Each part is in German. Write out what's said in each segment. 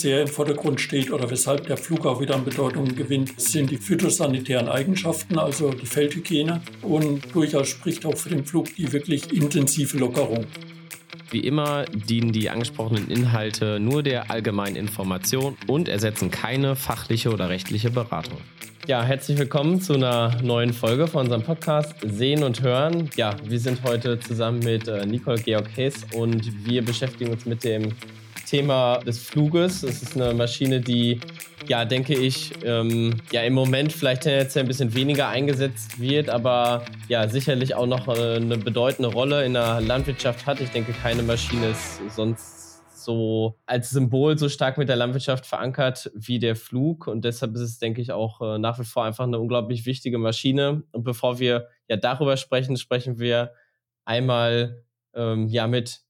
sehr im Vordergrund steht oder weshalb der Flug auch wieder an Bedeutung gewinnt, sind die phytosanitären Eigenschaften, also die Feldhygiene. Und durchaus spricht auch für den Flug die wirklich intensive Lockerung. Wie immer dienen die angesprochenen Inhalte nur der allgemeinen Information und ersetzen keine fachliche oder rechtliche Beratung. Ja, herzlich willkommen zu einer neuen Folge von unserem Podcast Sehen und Hören. Ja, wir sind heute zusammen mit äh, Nicole Georg Hess und wir beschäftigen uns mit dem Thema des Fluges. Es ist eine Maschine, die, ja, denke ich, ähm, ja, im Moment vielleicht tendenziell ein bisschen weniger eingesetzt wird, aber ja, sicherlich auch noch äh, eine bedeutende Rolle in der Landwirtschaft hat. Ich denke, keine Maschine ist sonst so als Symbol so stark mit der Landwirtschaft verankert wie der Flug. Und deshalb ist es, denke ich, auch äh, nach wie vor einfach eine unglaublich wichtige Maschine. Und bevor wir ja darüber sprechen, sprechen wir einmal ähm, ja mit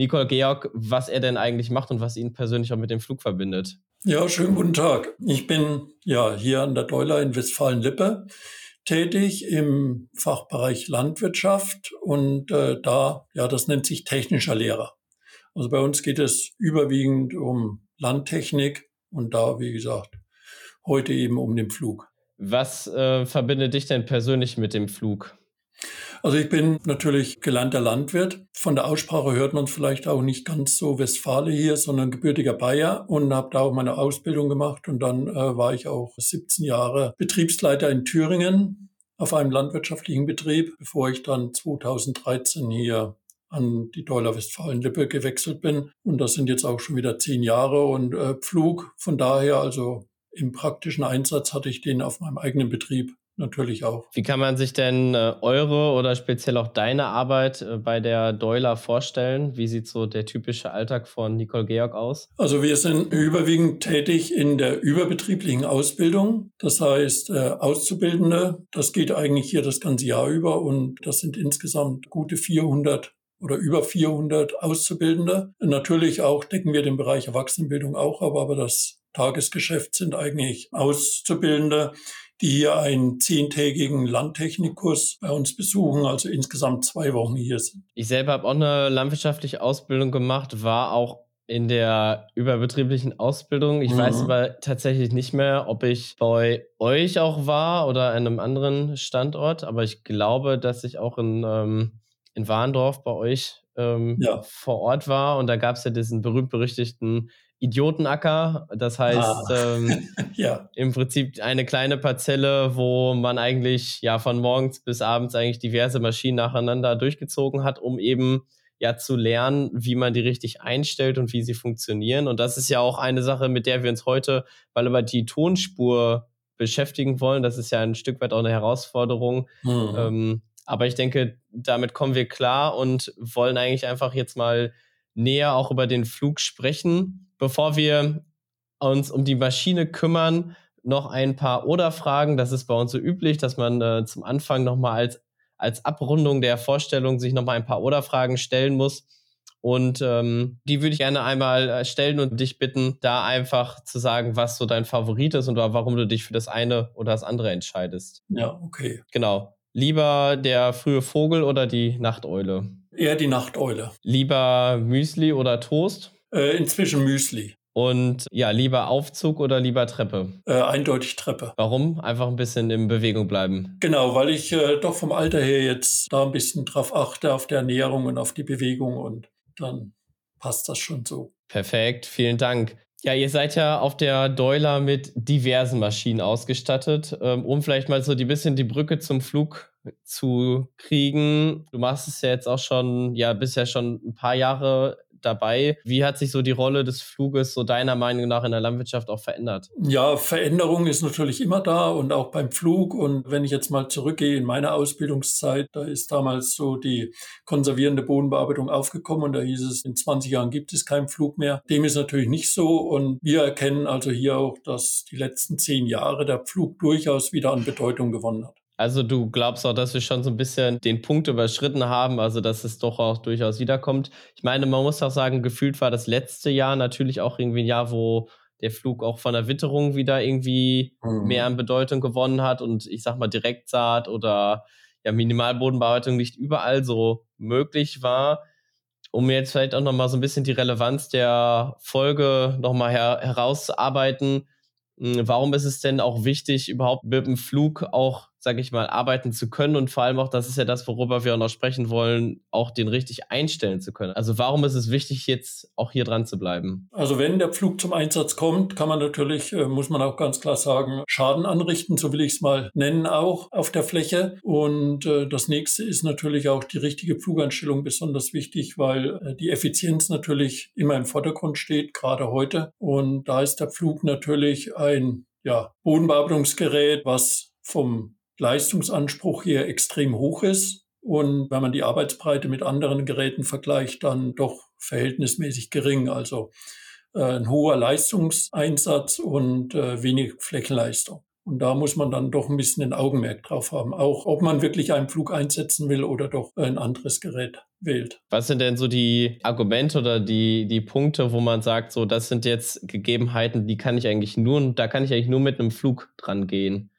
Nicole Georg, was er denn eigentlich macht und was ihn persönlich auch mit dem Flug verbindet. Ja, schönen guten Tag. Ich bin ja hier an der Deuler in Westfalen-Lippe tätig im Fachbereich Landwirtschaft und äh, da, ja, das nennt sich technischer Lehrer. Also bei uns geht es überwiegend um Landtechnik und da, wie gesagt, heute eben um den Flug. Was äh, verbindet dich denn persönlich mit dem Flug? Also ich bin natürlich gelernter Landwirt. Von der Aussprache hört man es vielleicht auch nicht ganz so Westfale hier, sondern gebürtiger Bayer und habe da auch meine Ausbildung gemacht. Und dann äh, war ich auch 17 Jahre Betriebsleiter in Thüringen auf einem landwirtschaftlichen Betrieb, bevor ich dann 2013 hier an die Deuler Westfalen-Lippe gewechselt bin. Und das sind jetzt auch schon wieder zehn Jahre und äh, Pflug. Von daher, also im praktischen Einsatz hatte ich den auf meinem eigenen Betrieb natürlich auch. Wie kann man sich denn äh, eure oder speziell auch deine Arbeit äh, bei der Deuler vorstellen? Wie sieht so der typische Alltag von Nicole Georg aus? Also wir sind überwiegend tätig in der überbetrieblichen Ausbildung. Das heißt, äh, Auszubildende, das geht eigentlich hier das ganze Jahr über und das sind insgesamt gute 400 oder über 400 Auszubildende. Natürlich auch decken wir den Bereich Erwachsenenbildung auch ab, aber das Tagesgeschäft sind eigentlich Auszubildende, die hier einen zehntägigen Landtechnikkurs bei uns besuchen, also insgesamt zwei Wochen hier sind. Ich selber habe auch eine landwirtschaftliche Ausbildung gemacht, war auch in der überbetrieblichen Ausbildung. Ich mhm. weiß aber tatsächlich nicht mehr, ob ich bei euch auch war oder an einem anderen Standort, aber ich glaube, dass ich auch in, ähm, in Warndorf bei euch ähm, ja. vor Ort war und da gab es ja diesen berühmt-berüchtigten Idiotenacker. Das heißt, ah. ähm, ja. im Prinzip eine kleine Parzelle, wo man eigentlich ja von morgens bis abends eigentlich diverse Maschinen nacheinander durchgezogen hat, um eben ja zu lernen, wie man die richtig einstellt und wie sie funktionieren. Und das ist ja auch eine Sache, mit der wir uns heute weil über die Tonspur beschäftigen wollen. Das ist ja ein Stück weit auch eine Herausforderung. Mhm. Ähm, aber ich denke, damit kommen wir klar und wollen eigentlich einfach jetzt mal näher auch über den Flug sprechen bevor wir uns um die Maschine kümmern, noch ein paar Oder-Fragen. Das ist bei uns so üblich, dass man äh, zum Anfang nochmal als, als Abrundung der Vorstellung sich nochmal ein paar Oder-Fragen stellen muss. Und ähm, die würde ich gerne einmal äh, stellen und dich bitten, da einfach zu sagen, was so dein Favorit ist und warum du dich für das eine oder das andere entscheidest. Ja, okay. Genau. Lieber der frühe Vogel oder die Nachteule? Eher die Nachteule. Lieber Müsli oder Toast? Äh, inzwischen Müsli. Und ja, lieber Aufzug oder lieber Treppe? Äh, eindeutig Treppe. Warum? Einfach ein bisschen in Bewegung bleiben. Genau, weil ich äh, doch vom Alter her jetzt da ein bisschen drauf achte, auf der Ernährung und auf die Bewegung und dann passt das schon so. Perfekt, vielen Dank. Ja, ihr seid ja auf der Deuler mit diversen Maschinen ausgestattet. Ähm, um vielleicht mal so ein bisschen die Brücke zum Flug zu kriegen. Du machst es ja jetzt auch schon, ja, bisher schon ein paar Jahre dabei. Wie hat sich so die Rolle des Fluges so deiner Meinung nach in der Landwirtschaft auch verändert? Ja, Veränderung ist natürlich immer da und auch beim Flug. Und wenn ich jetzt mal zurückgehe in meine Ausbildungszeit, da ist damals so die konservierende Bodenbearbeitung aufgekommen und da hieß es, in 20 Jahren gibt es keinen Flug mehr. Dem ist natürlich nicht so und wir erkennen also hier auch, dass die letzten zehn Jahre der Flug durchaus wieder an Bedeutung gewonnen hat. Also du glaubst auch, dass wir schon so ein bisschen den Punkt überschritten haben, also dass es doch auch durchaus wiederkommt. Ich meine, man muss auch sagen, gefühlt war das letzte Jahr natürlich auch irgendwie ein Jahr, wo der Flug auch von der Witterung wieder irgendwie mhm. mehr an Bedeutung gewonnen hat und ich sag mal Direktsaat oder ja Minimalbodenbearbeitung nicht überall so möglich war. um jetzt vielleicht auch nochmal so ein bisschen die Relevanz der Folge nochmal her herauszuarbeiten, hm, warum ist es denn auch wichtig, überhaupt mit dem Flug auch, sage ich mal, arbeiten zu können und vor allem auch, das ist ja das, worüber wir auch noch sprechen wollen, auch den richtig einstellen zu können. Also warum ist es wichtig, jetzt auch hier dran zu bleiben? Also wenn der Flug zum Einsatz kommt, kann man natürlich, äh, muss man auch ganz klar sagen, Schaden anrichten, so will ich es mal nennen, auch auf der Fläche. Und äh, das nächste ist natürlich auch die richtige Flugeinstellung besonders wichtig, weil äh, die Effizienz natürlich immer im Vordergrund steht, gerade heute. Und da ist der Flug natürlich ein ein ja, Bodenbearbeitungsgerät, was vom Leistungsanspruch hier extrem hoch ist. Und wenn man die Arbeitsbreite mit anderen Geräten vergleicht, dann doch verhältnismäßig gering. Also äh, ein hoher Leistungseinsatz und äh, wenig Flächenleistung. Und da muss man dann doch ein bisschen ein Augenmerk drauf haben, auch ob man wirklich einen Flug einsetzen will oder doch ein anderes Gerät wählt. Was sind denn so die Argumente oder die, die Punkte, wo man sagt, so das sind jetzt Gegebenheiten, die kann ich eigentlich nur, da kann ich eigentlich nur mit einem Flug dran gehen?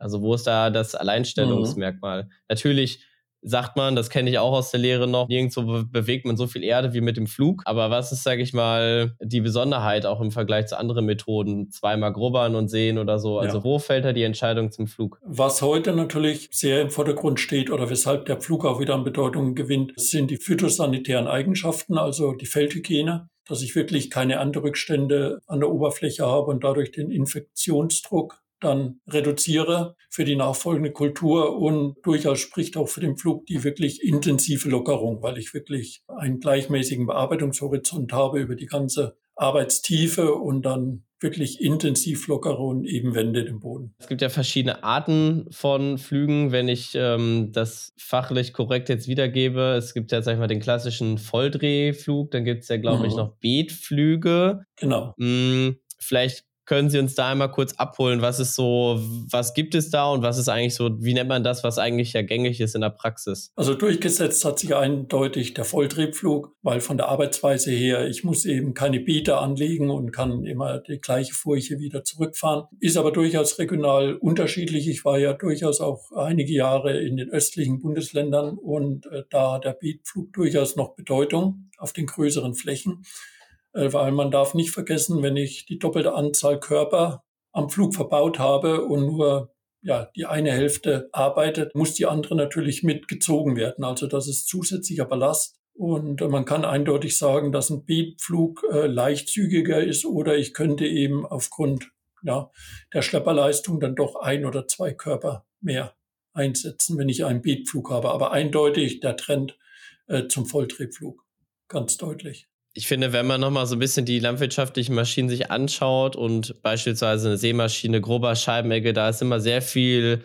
Also wo ist da das Alleinstellungsmerkmal? Mhm. Natürlich sagt man, das kenne ich auch aus der Lehre noch, nirgendwo be bewegt man so viel Erde wie mit dem Flug. Aber was ist, sage ich mal, die Besonderheit auch im Vergleich zu anderen Methoden? Zweimal grubbern und sehen oder so. Also ja. wo fällt da die Entscheidung zum Flug? Was heute natürlich sehr im Vordergrund steht oder weshalb der Flug auch wieder an Bedeutung gewinnt, sind die phytosanitären Eigenschaften, also die Feldhygiene dass ich wirklich keine Anrückstände an der Oberfläche habe und dadurch den Infektionsdruck dann reduziere für die nachfolgende Kultur und durchaus spricht auch für den Flug die wirklich intensive Lockerung, weil ich wirklich einen gleichmäßigen Bearbeitungshorizont habe über die ganze Arbeitstiefe und dann wirklich intensiv lockere und eben Wände im Boden. Es gibt ja verschiedene Arten von Flügen, wenn ich ähm, das fachlich korrekt jetzt wiedergebe. Es gibt ja, sag ich mal, den klassischen Volldrehflug, dann gibt es ja, glaube mhm. ich, noch Beetflüge. Genau. Hm, vielleicht können Sie uns da einmal kurz abholen? Was ist so, was gibt es da und was ist eigentlich so, wie nennt man das, was eigentlich ja gängig ist in der Praxis? Also durchgesetzt hat sich eindeutig der Volltriebflug, weil von der Arbeitsweise her, ich muss eben keine Beete anlegen und kann immer die gleiche Furche wieder zurückfahren. Ist aber durchaus regional unterschiedlich. Ich war ja durchaus auch einige Jahre in den östlichen Bundesländern und äh, da hat der Beetflug durchaus noch Bedeutung auf den größeren Flächen. Äh, weil man darf nicht vergessen, wenn ich die doppelte Anzahl Körper am Flug verbaut habe und nur ja, die eine Hälfte arbeitet, muss die andere natürlich mitgezogen werden. Also das ist zusätzlicher Ballast. Und man kann eindeutig sagen, dass ein Beetflug äh, leicht zügiger ist oder ich könnte eben aufgrund ja, der Schlepperleistung dann doch ein oder zwei Körper mehr einsetzen, wenn ich einen Beetflug habe. Aber eindeutig der Trend äh, zum Volltriebflug. Ganz deutlich ich finde, wenn man nochmal so ein bisschen die landwirtschaftlichen Maschinen sich anschaut und beispielsweise eine Sämaschine, grober Scheibenecke, da ist immer sehr viel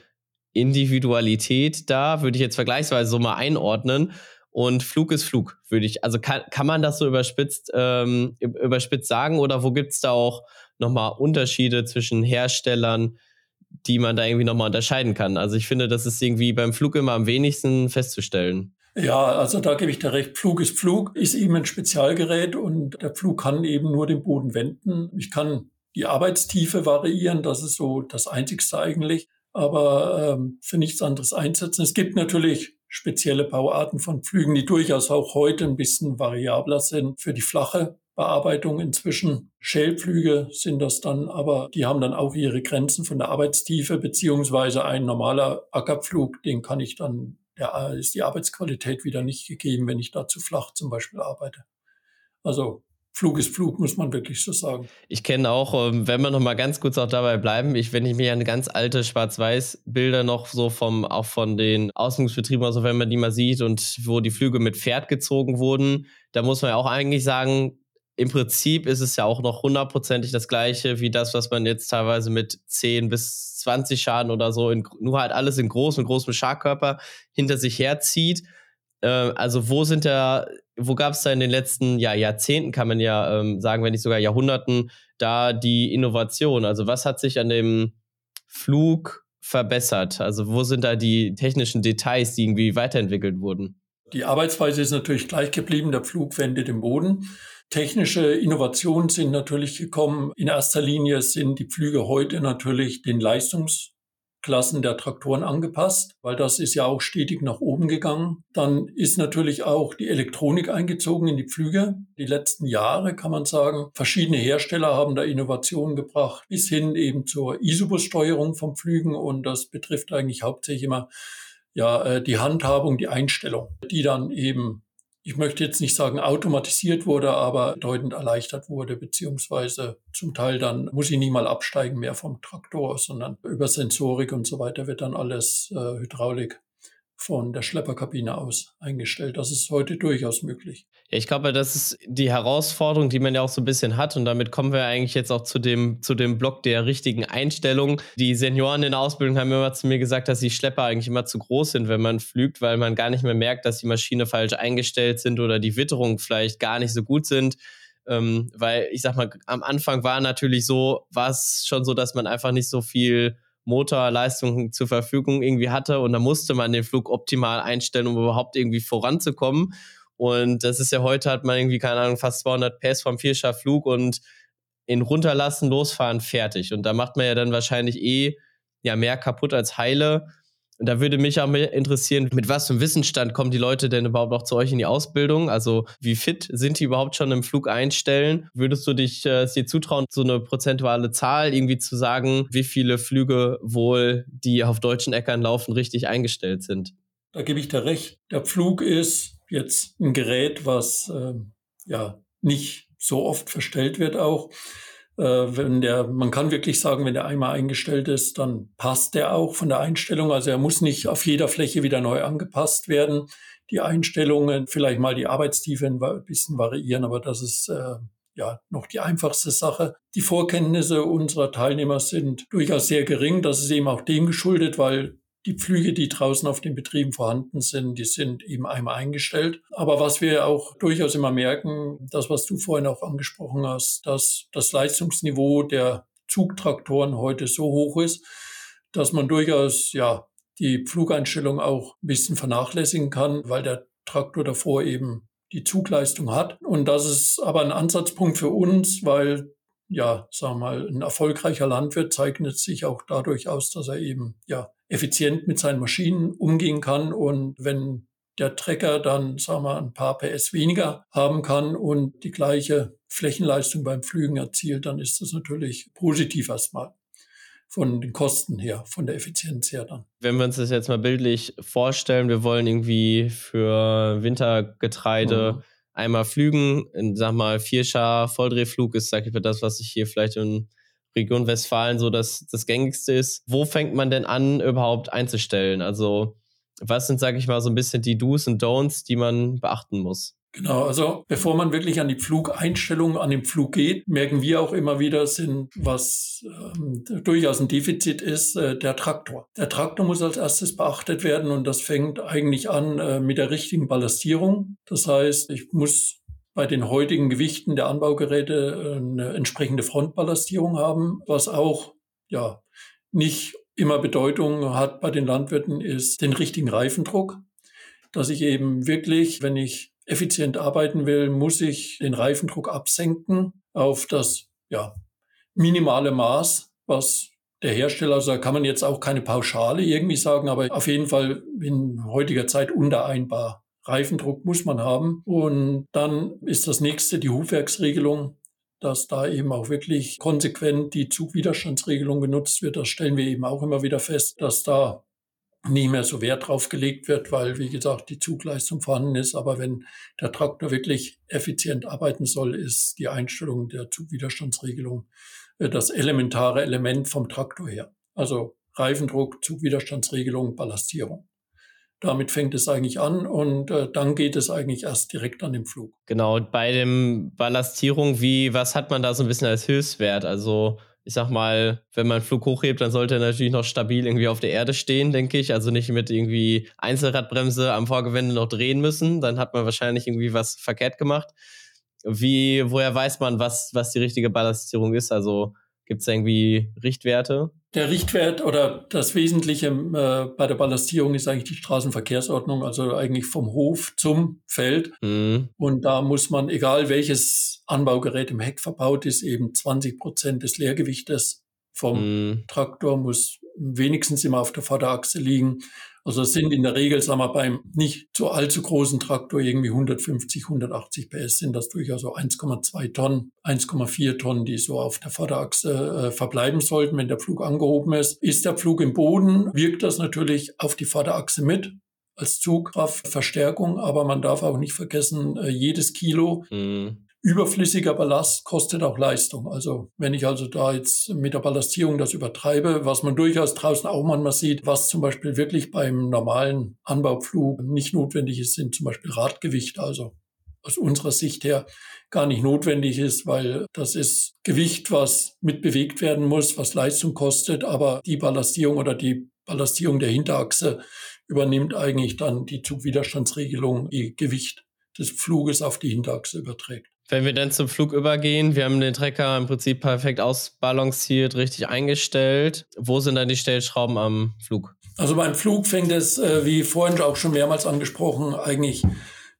Individualität da, würde ich jetzt vergleichsweise so mal einordnen. Und Flug ist Flug, würde ich. Also kann, kann man das so überspitzt, ähm, überspitzt sagen oder wo gibt es da auch nochmal Unterschiede zwischen Herstellern, die man da irgendwie nochmal unterscheiden kann? Also ich finde, das ist irgendwie beim Flug immer am wenigsten festzustellen. Ja, also da gebe ich dir recht. Pflug ist Pflug, ist eben ein Spezialgerät und der Pflug kann eben nur den Boden wenden. Ich kann die Arbeitstiefe variieren, das ist so das Einzigste eigentlich, aber ähm, für nichts anderes einsetzen. Es gibt natürlich spezielle Bauarten von Pflügen, die durchaus auch heute ein bisschen variabler sind für die flache Bearbeitung inzwischen. Schälpflüge sind das dann, aber die haben dann auch ihre Grenzen von der Arbeitstiefe, beziehungsweise ein normaler Ackerpflug, den kann ich dann der, ist die Arbeitsqualität wieder nicht gegeben, wenn ich da zu flach zum Beispiel arbeite. Also Flug ist Flug, muss man wirklich so sagen. Ich kenne auch, ähm, wenn wir noch mal ganz kurz auch dabei bleiben, ich, wenn ich mir an ganz alte Schwarz-Weiß-Bilder noch so vom, auch von den Ausbildungsbetrieben, also wenn man die mal sieht und wo die Flüge mit Pferd gezogen wurden, da muss man ja auch eigentlich sagen, im Prinzip ist es ja auch noch hundertprozentig das gleiche wie das, was man jetzt teilweise mit 10 bis 20 Schaden oder so, in, nur halt alles in groß und großem Scharkörper hinter sich herzieht. Äh, also wo sind da, wo gab es da in den letzten ja, Jahrzehnten, kann man ja ähm, sagen, wenn nicht sogar Jahrhunderten, da die Innovation? Also was hat sich an dem Flug verbessert? Also wo sind da die technischen Details, die irgendwie weiterentwickelt wurden? Die Arbeitsweise ist natürlich gleich geblieben, der Flug wendet den Boden. Technische Innovationen sind natürlich gekommen. In erster Linie sind die Pflüge heute natürlich den Leistungs Klassen der Traktoren angepasst, weil das ist ja auch stetig nach oben gegangen. Dann ist natürlich auch die Elektronik eingezogen in die Pflüge. Die letzten Jahre kann man sagen, verschiedene Hersteller haben da Innovationen gebracht, bis hin eben zur Isobus-Steuerung von Pflügen und das betrifft eigentlich hauptsächlich immer ja, äh, die Handhabung, die Einstellung, die dann eben ich möchte jetzt nicht sagen automatisiert wurde, aber bedeutend erleichtert wurde, beziehungsweise zum Teil dann muss ich nie mal absteigen mehr vom Traktor, sondern über Sensorik und so weiter wird dann alles äh, Hydraulik von der Schlepperkabine aus eingestellt. Das ist heute durchaus möglich. Ja, ich glaube, das ist die Herausforderung, die man ja auch so ein bisschen hat. Und damit kommen wir eigentlich jetzt auch zu dem, zu dem Block der richtigen Einstellung. Die Senioren in der Ausbildung haben immer zu mir gesagt, dass die Schlepper eigentlich immer zu groß sind, wenn man flügt, weil man gar nicht mehr merkt, dass die Maschine falsch eingestellt sind oder die Witterungen vielleicht gar nicht so gut sind. Ähm, weil ich sag mal, am Anfang war natürlich so, war es schon so, dass man einfach nicht so viel Motorleistung zur Verfügung irgendwie hatte und da musste man den Flug optimal einstellen, um überhaupt irgendwie voranzukommen. Und das ist ja heute hat man irgendwie, keine Ahnung, fast 200 PS vom Vierschafflug und in runterlassen, losfahren, fertig. Und da macht man ja dann wahrscheinlich eh ja mehr kaputt als heile. Und da würde mich auch interessieren, mit was für einem Wissensstand kommen die Leute denn überhaupt noch zu euch in die Ausbildung? Also wie fit sind die überhaupt schon im Flug einstellen? Würdest du dich äh, dir zutrauen, so eine prozentuale Zahl irgendwie zu sagen, wie viele Flüge wohl, die auf deutschen Äckern laufen, richtig eingestellt sind? Da gebe ich dir recht. Der Pflug ist jetzt ein Gerät, was äh, ja nicht so oft verstellt wird auch. Äh, wenn der, man kann wirklich sagen, wenn der einmal eingestellt ist, dann passt der auch von der Einstellung. Also er muss nicht auf jeder Fläche wieder neu angepasst werden. Die Einstellungen, vielleicht mal die Arbeitstiefe ein bisschen variieren, aber das ist äh, ja noch die einfachste Sache. Die Vorkenntnisse unserer Teilnehmer sind durchaus sehr gering. Das ist eben auch dem geschuldet, weil die Pflüge, die draußen auf den Betrieben vorhanden sind, die sind eben einmal eingestellt. Aber was wir auch durchaus immer merken, das, was du vorhin auch angesprochen hast, dass das Leistungsniveau der Zugtraktoren heute so hoch ist, dass man durchaus, ja, die Pflugeinstellung auch ein bisschen vernachlässigen kann, weil der Traktor davor eben die Zugleistung hat. Und das ist aber ein Ansatzpunkt für uns, weil ja, sagen wir mal, ein erfolgreicher Landwirt zeichnet sich auch dadurch aus, dass er eben ja effizient mit seinen Maschinen umgehen kann und wenn der Trecker dann, sagen wir, ein paar PS weniger haben kann und die gleiche Flächenleistung beim Flügen erzielt, dann ist das natürlich positiv erstmal von den Kosten her, von der Effizienz her dann. Wenn wir uns das jetzt mal bildlich vorstellen, wir wollen irgendwie für Wintergetreide mhm einmal flügen. In, sag mal, Vierschar Volldrehflug ist, sag ich mal, das, was ich hier vielleicht in Region Westfalen so das, das gängigste ist. Wo fängt man denn an, überhaupt einzustellen? Also, was sind, sag ich mal, so ein bisschen die Do's und Don'ts, die man beachten muss? Genau, also bevor man wirklich an die Flugeinstellung, an den Flug geht, merken wir auch immer wieder, sind, was ähm, durchaus ein Defizit ist, äh, der Traktor. Der Traktor muss als erstes beachtet werden und das fängt eigentlich an äh, mit der richtigen Ballastierung. Das heißt, ich muss bei den heutigen Gewichten der Anbaugeräte äh, eine entsprechende Frontballastierung haben, was auch ja nicht immer Bedeutung hat bei den Landwirten, ist den richtigen Reifendruck, dass ich eben wirklich, wenn ich effizient arbeiten will, muss ich den Reifendruck absenken auf das ja, minimale Maß, was der Hersteller, also da kann man jetzt auch keine Pauschale irgendwie sagen, aber auf jeden Fall in heutiger Zeit unvereinbar. Reifendruck muss man haben. Und dann ist das nächste die Hufwerksregelung, dass da eben auch wirklich konsequent die Zugwiderstandsregelung genutzt wird. Das stellen wir eben auch immer wieder fest, dass da nicht mehr so Wert drauf gelegt wird, weil, wie gesagt, die Zugleistung vorhanden ist. Aber wenn der Traktor wirklich effizient arbeiten soll, ist die Einstellung der Zugwiderstandsregelung äh, das elementare Element vom Traktor her. Also Reifendruck, Zugwiderstandsregelung, Ballastierung. Damit fängt es eigentlich an und äh, dann geht es eigentlich erst direkt an den Flug. Genau, bei dem Ballastierung, wie, was hat man da so ein bisschen als Hilfswert? Also ich sag mal, wenn man einen Flug hochhebt, dann sollte er natürlich noch stabil irgendwie auf der Erde stehen, denke ich. Also nicht mit irgendwie Einzelradbremse am Vorgewende noch drehen müssen. Dann hat man wahrscheinlich irgendwie was verkehrt gemacht. Wie, woher weiß man, was, was die richtige Ballastierung ist? Also gibt es irgendwie Richtwerte? Der Richtwert oder das Wesentliche äh, bei der Ballastierung ist eigentlich die Straßenverkehrsordnung, also eigentlich vom Hof zum Feld. Mhm. Und da muss man, egal welches Anbaugerät im Heck verbaut ist, eben 20 Prozent des Leergewichtes vom mhm. Traktor muss wenigstens immer auf der Vorderachse liegen. Also es sind in der Regel, sagen wir, beim nicht so allzu großen Traktor irgendwie 150, 180 PS sind das durchaus so 1,2 Tonnen, 1,4 Tonnen, die so auf der Vorderachse äh, verbleiben sollten, wenn der Flug angehoben ist. Ist der Flug im Boden, wirkt das natürlich auf die Vorderachse mit als Zugkraftverstärkung, aber man darf auch nicht vergessen, äh, jedes Kilo mhm überflüssiger Ballast kostet auch Leistung. Also wenn ich also da jetzt mit der Ballastierung das übertreibe, was man durchaus draußen auch manchmal sieht, was zum Beispiel wirklich beim normalen Anbauflug nicht notwendig ist, sind zum Beispiel Radgewicht. Also aus unserer Sicht her gar nicht notwendig ist, weil das ist Gewicht, was mitbewegt werden muss, was Leistung kostet, aber die Ballastierung oder die Ballastierung der Hinterachse übernimmt eigentlich dann die Zugwiderstandsregelung, die Gewicht des Fluges auf die Hinterachse überträgt. Wenn wir dann zum Flug übergehen, wir haben den Trecker im Prinzip perfekt ausbalanciert, richtig eingestellt. Wo sind dann die Stellschrauben am Flug? Also beim Flug fängt es, äh, wie vorhin auch schon mehrmals angesprochen, eigentlich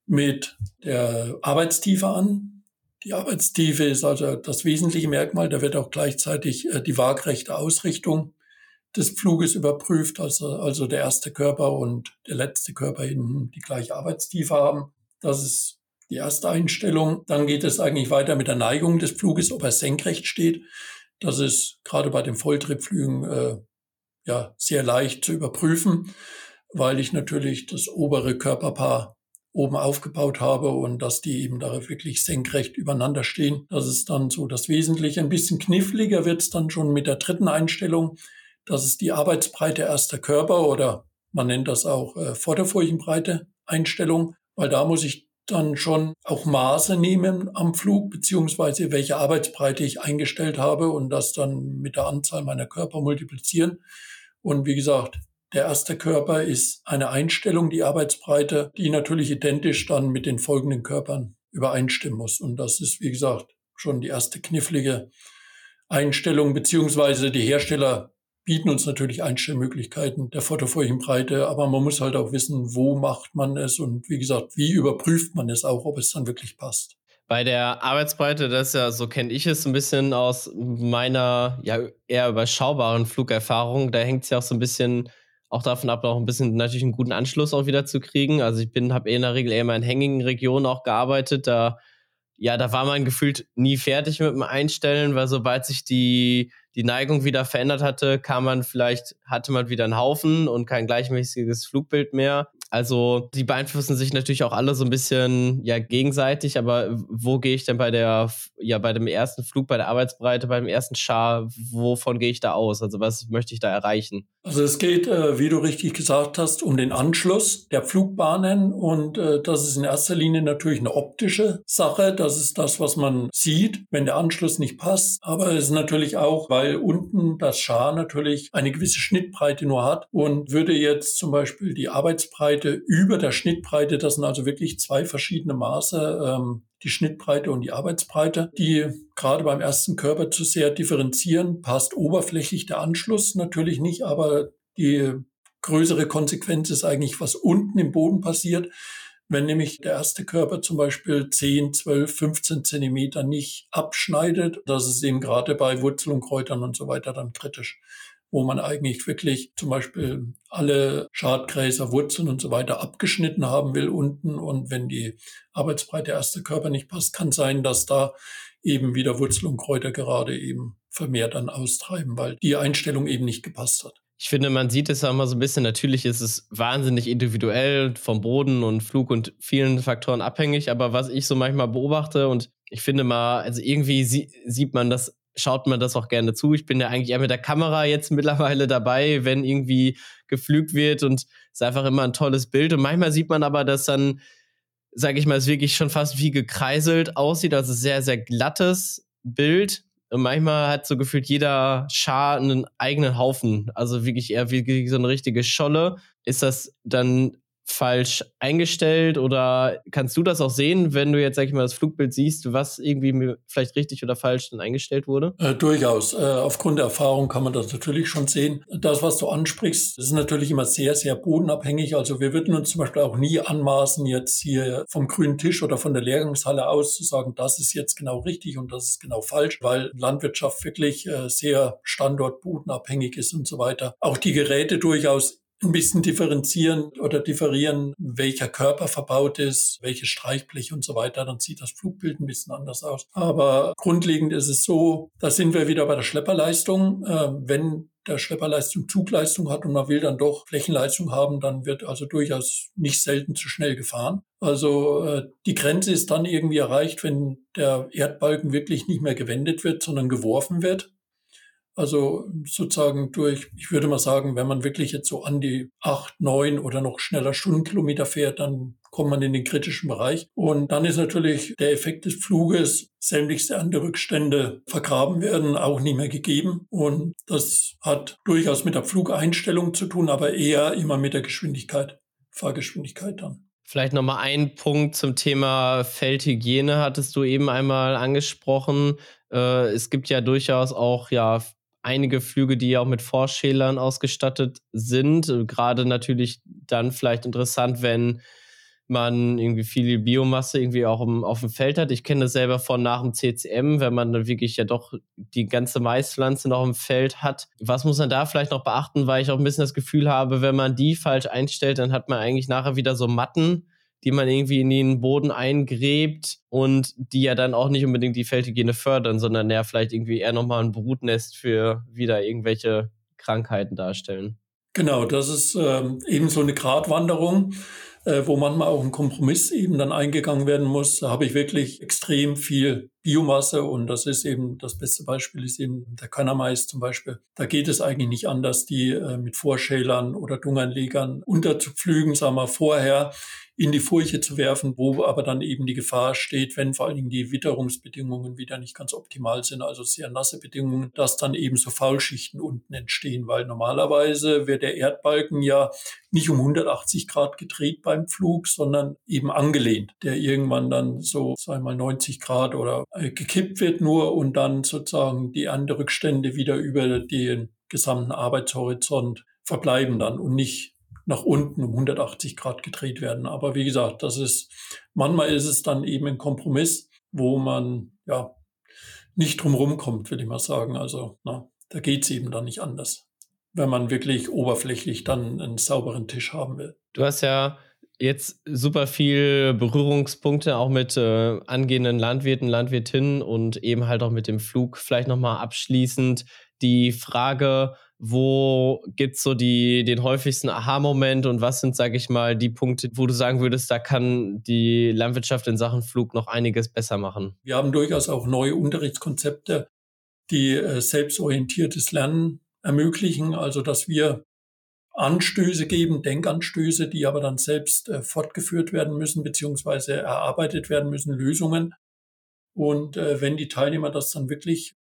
mit der Arbeitstiefe an. Die Arbeitstiefe ist also das wesentliche Merkmal. Da wird auch gleichzeitig äh, die waagrechte Ausrichtung des Fluges überprüft, also, also der erste Körper und der letzte Körper hinten die gleiche Arbeitstiefe haben. Das ist die erste Einstellung. Dann geht es eigentlich weiter mit der Neigung des Fluges, ob er senkrecht steht. Das ist gerade bei den Volltriebflügen äh, ja sehr leicht zu überprüfen, weil ich natürlich das obere Körperpaar oben aufgebaut habe und dass die eben da wirklich senkrecht übereinander stehen. Das ist dann so das Wesentliche. Ein bisschen kniffliger wird es dann schon mit der dritten Einstellung. Das ist die Arbeitsbreite erster Körper oder man nennt das auch äh, Vorderfurchenbreite Einstellung, weil da muss ich dann schon auch Maße nehmen am Flug, beziehungsweise welche Arbeitsbreite ich eingestellt habe und das dann mit der Anzahl meiner Körper multiplizieren. Und wie gesagt, der erste Körper ist eine Einstellung, die Arbeitsbreite, die natürlich identisch dann mit den folgenden Körpern übereinstimmen muss. Und das ist, wie gesagt, schon die erste knifflige Einstellung, beziehungsweise die Hersteller bieten uns natürlich Einstellmöglichkeiten der Fotofurchenbreite, aber man muss halt auch wissen, wo macht man es und wie gesagt, wie überprüft man es auch, ob es dann wirklich passt. Bei der Arbeitsbreite, das ist ja, so kenne ich es ein bisschen aus meiner ja eher überschaubaren Flugerfahrung, da hängt es ja auch so ein bisschen auch davon ab, auch ein bisschen natürlich einen guten Anschluss auch wieder zu kriegen. Also ich bin, habe eh in der Regel eher mal in hängigen Regionen auch gearbeitet, da ja, da war man gefühlt nie fertig mit dem Einstellen, weil sobald sich die die Neigung wieder verändert hatte, kam man vielleicht, hatte man wieder einen Haufen und kein gleichmäßiges Flugbild mehr. Also die beeinflussen sich natürlich auch alle so ein bisschen ja gegenseitig, aber wo gehe ich denn bei der ja bei dem ersten Flug, bei der Arbeitsbreite, beim ersten Char, wovon gehe ich da aus? Also was möchte ich da erreichen? Also es geht, äh, wie du richtig gesagt hast, um den Anschluss der Flugbahnen und äh, das ist in erster Linie natürlich eine optische Sache. Das ist das, was man sieht, wenn der Anschluss nicht passt. Aber es ist natürlich auch, weil unten das Char natürlich eine gewisse Schnittbreite nur hat und würde jetzt zum Beispiel die Arbeitsbreite Schnittbreite über der Schnittbreite. Das sind also wirklich zwei verschiedene Maße, ähm, die Schnittbreite und die Arbeitsbreite, die gerade beim ersten Körper zu sehr differenzieren. Passt oberflächlich der Anschluss natürlich nicht, aber die größere Konsequenz ist eigentlich, was unten im Boden passiert. Wenn nämlich der erste Körper zum Beispiel 10, 12, 15 Zentimeter nicht abschneidet, das ist eben gerade bei Wurzel und Kräutern und so weiter dann kritisch wo man eigentlich wirklich zum Beispiel alle Schadgräser, Wurzeln und so weiter abgeschnitten haben will unten. Und wenn die Arbeitsbreite erster Körper nicht passt, kann sein, dass da eben wieder Wurzel und Kräuter gerade eben vermehrt dann austreiben, weil die Einstellung eben nicht gepasst hat. Ich finde, man sieht es auch mal so ein bisschen, natürlich ist es wahnsinnig individuell vom Boden und Flug und vielen Faktoren abhängig, aber was ich so manchmal beobachte und ich finde mal, also irgendwie sie, sieht man das schaut man das auch gerne zu. Ich bin ja eigentlich eher mit der Kamera jetzt mittlerweile dabei, wenn irgendwie geflügt wird und es ist einfach immer ein tolles Bild. Und manchmal sieht man aber, dass dann, sage ich mal, es wirklich schon fast wie gekreiselt aussieht, also sehr, sehr glattes Bild. Und manchmal hat so gefühlt jeder Schar einen eigenen Haufen, also wirklich eher wie so eine richtige Scholle. Ist das dann falsch eingestellt oder kannst du das auch sehen, wenn du jetzt, sag ich mal, das Flugbild siehst, was irgendwie vielleicht richtig oder falsch dann eingestellt wurde? Äh, durchaus. Äh, aufgrund der Erfahrung kann man das natürlich schon sehen. Das, was du ansprichst, ist natürlich immer sehr, sehr bodenabhängig. Also wir würden uns zum Beispiel auch nie anmaßen, jetzt hier vom grünen Tisch oder von der Lehrgangshalle aus zu sagen, das ist jetzt genau richtig und das ist genau falsch, weil Landwirtschaft wirklich äh, sehr standortbodenabhängig ist und so weiter. Auch die Geräte durchaus ein bisschen differenzieren oder differieren, welcher Körper verbaut ist, welches Streichblech und so weiter, dann sieht das Flugbild ein bisschen anders aus. Aber grundlegend ist es so, da sind wir wieder bei der Schlepperleistung. Äh, wenn der Schlepperleistung Zugleistung hat und man will dann doch Flächenleistung haben, dann wird also durchaus nicht selten zu schnell gefahren. Also äh, die Grenze ist dann irgendwie erreicht, wenn der Erdbalken wirklich nicht mehr gewendet wird, sondern geworfen wird. Also sozusagen durch, ich würde mal sagen, wenn man wirklich jetzt so an die acht, neun oder noch schneller Stundenkilometer fährt, dann kommt man in den kritischen Bereich. Und dann ist natürlich der Effekt des Fluges, sämtlichste andere Rückstände vergraben werden, auch nicht mehr gegeben. Und das hat durchaus mit der Flugeinstellung zu tun, aber eher immer mit der Geschwindigkeit, Fahrgeschwindigkeit dann. Vielleicht nochmal ein Punkt zum Thema Feldhygiene hattest du eben einmal angesprochen. Äh, es gibt ja durchaus auch ja einige Flüge, die ja auch mit Vorschälern ausgestattet sind. Gerade natürlich dann vielleicht interessant, wenn man irgendwie viel Biomasse irgendwie auch im, auf dem Feld hat. Ich kenne das selber von nach dem CCM, wenn man dann wirklich ja doch die ganze Maispflanze noch im Feld hat. Was muss man da vielleicht noch beachten, weil ich auch ein bisschen das Gefühl habe, wenn man die falsch einstellt, dann hat man eigentlich nachher wieder so Matten, die man irgendwie in den Boden eingräbt und die ja dann auch nicht unbedingt die Feldhygiene fördern, sondern ja vielleicht irgendwie eher nochmal ein Brutnest für wieder irgendwelche Krankheiten darstellen. Genau, das ist ähm, eben so eine Gratwanderung, äh, wo manchmal auch ein Kompromiss eben dann eingegangen werden muss. Da habe ich wirklich extrem viel Biomasse und das ist eben, das beste Beispiel ist eben der Kannermais zum Beispiel. Da geht es eigentlich nicht anders, die äh, mit Vorschälern oder Dunganlegern unterzupflügen, sagen wir vorher in die Furche zu werfen, wo aber dann eben die Gefahr steht, wenn vor allen Dingen die Witterungsbedingungen wieder nicht ganz optimal sind, also sehr nasse Bedingungen, dass dann eben so Faulschichten unten entstehen, weil normalerweise wird der Erdbalken ja nicht um 180 Grad gedreht beim Flug, sondern eben angelehnt, der irgendwann dann so, sagen wir mal 90 Grad oder äh, gekippt wird nur und dann sozusagen die anderen Rückstände wieder über den gesamten Arbeitshorizont verbleiben dann und nicht nach unten um 180 Grad gedreht werden. Aber wie gesagt, das ist, manchmal ist es dann eben ein Kompromiss, wo man, ja, nicht drumherum kommt, will ich mal sagen. Also, na, da geht's eben dann nicht anders, wenn man wirklich oberflächlich dann einen sauberen Tisch haben will. Du hast ja jetzt super viel Berührungspunkte auch mit äh, angehenden Landwirten, Landwirtinnen und eben halt auch mit dem Flug. Vielleicht nochmal abschließend die Frage, wo gibt es so die, den häufigsten Aha-Moment und was sind, sage ich mal, die Punkte, wo du sagen würdest, da kann die Landwirtschaft in Sachen Flug noch einiges besser machen? Wir haben durchaus auch neue Unterrichtskonzepte, die äh, selbstorientiertes Lernen ermöglichen, also dass wir Anstöße geben, Denkanstöße, die aber dann selbst äh, fortgeführt werden müssen, beziehungsweise erarbeitet werden müssen, Lösungen. Und äh, wenn die Teilnehmer das dann wirklich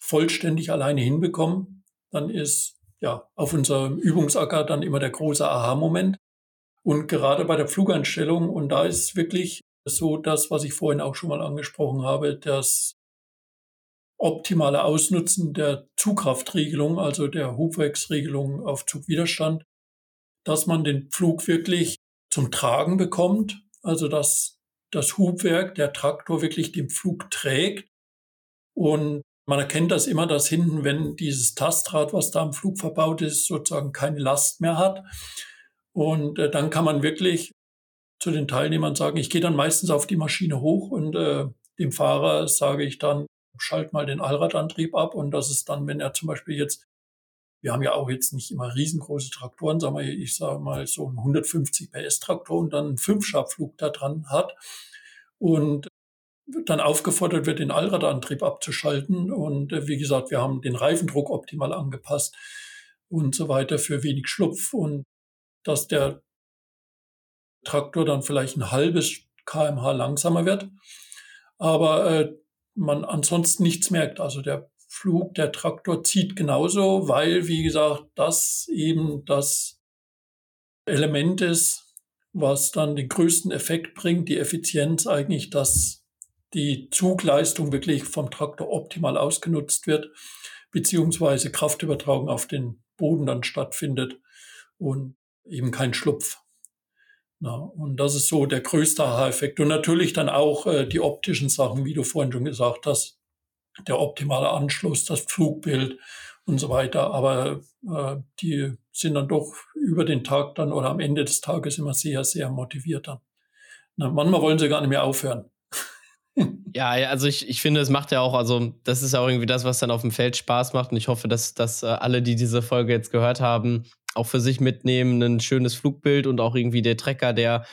vollständig alleine hinbekommen, dann ist ja auf unserem Übungsacker dann immer der große Aha-Moment. Und gerade bei der Flugeinstellung, und da ist wirklich so das, was ich vorhin auch schon mal angesprochen habe, das optimale Ausnutzen der Zugkraftregelung, also der Hubwerksregelung auf Zugwiderstand, dass man den Flug wirklich zum Tragen bekommt, also dass das Hubwerk, der Traktor wirklich den Flug trägt und man erkennt das immer, dass hinten, wenn dieses Tastrad, was da am Flug verbaut ist, sozusagen keine Last mehr hat. Und äh, dann kann man wirklich zu den Teilnehmern sagen, ich gehe dann meistens auf die Maschine hoch und äh, dem Fahrer sage ich dann, schalt mal den Allradantrieb ab. Und das ist dann, wenn er zum Beispiel jetzt, wir haben ja auch jetzt nicht immer riesengroße Traktoren, sagen wir, ich sage mal so ein 150 PS Traktor und dann einen Fünfschabflug da dran hat. Und dann aufgefordert wird, den Allradantrieb abzuschalten. Und äh, wie gesagt, wir haben den Reifendruck optimal angepasst und so weiter für wenig Schlupf und dass der Traktor dann vielleicht ein halbes kmh langsamer wird, aber äh, man ansonsten nichts merkt. Also der Flug, der Traktor zieht genauso, weil, wie gesagt, das eben das Element ist, was dann den größten Effekt bringt, die Effizienz eigentlich, dass die Zugleistung wirklich vom Traktor optimal ausgenutzt wird, beziehungsweise Kraftübertragung auf den Boden dann stattfindet und eben kein Schlupf. Ja, und das ist so der größte Aha-Effekt. Und natürlich dann auch äh, die optischen Sachen, wie du vorhin schon gesagt hast, der optimale Anschluss, das Flugbild und so weiter. Aber äh, die sind dann doch über den Tag dann oder am Ende des Tages immer sehr, sehr motiviert dann. Na, manchmal wollen sie gar nicht mehr aufhören. Ja, also ich, ich finde, es macht ja auch, also das ist ja auch irgendwie das, was dann auf dem Feld Spaß macht. Und ich hoffe, dass, dass äh, alle, die diese Folge jetzt gehört haben, auch für sich mitnehmen, ein schönes Flugbild und auch irgendwie der Trecker, der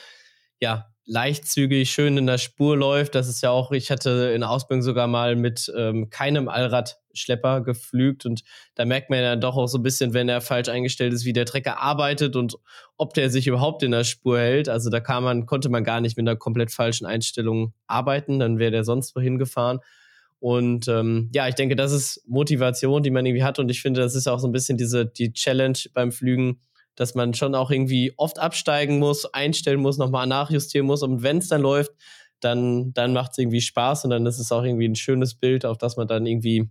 ja leichtzügig schön in der Spur läuft. Das ist ja auch, ich hatte in Ausbildung sogar mal mit ähm, keinem Allradschlepper geflügt und da merkt man ja doch auch so ein bisschen, wenn er falsch eingestellt ist, wie der Trecker arbeitet und ob der sich überhaupt in der Spur hält. Also da man, konnte man gar nicht mit einer komplett falschen Einstellung arbeiten, dann wäre der sonst wohin gefahren. Und ähm, ja, ich denke, das ist Motivation, die man irgendwie hat. Und ich finde, das ist auch so ein bisschen diese die Challenge beim Flügen, dass man schon auch irgendwie oft absteigen muss, einstellen muss, nochmal nachjustieren muss. Und wenn es dann läuft, dann, dann macht es irgendwie Spaß und dann ist es auch irgendwie ein schönes Bild, auf das man dann irgendwie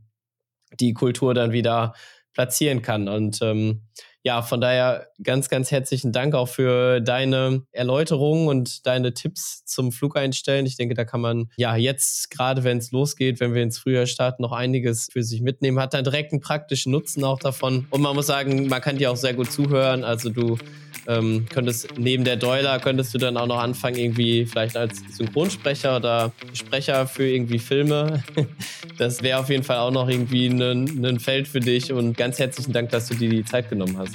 die Kultur dann wieder platzieren kann. Und ähm, ja, von daher ganz, ganz herzlichen Dank auch für deine Erläuterungen und deine Tipps zum Flug einstellen. Ich denke, da kann man ja jetzt, gerade wenn es losgeht, wenn wir ins Frühjahr starten, noch einiges für sich mitnehmen. Hat dann direkt einen praktischen Nutzen auch davon. Und man muss sagen, man kann dir auch sehr gut zuhören. Also du ähm, könntest neben der Doiler könntest du dann auch noch anfangen, irgendwie vielleicht als Synchronsprecher oder Sprecher für irgendwie Filme. Das wäre auf jeden Fall auch noch irgendwie ein, ein Feld für dich und ganz herzlichen Dank, dass du dir die Zeit genommen hast.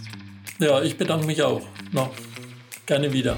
Ja, ich bedanke mich auch. No. Gerne wieder.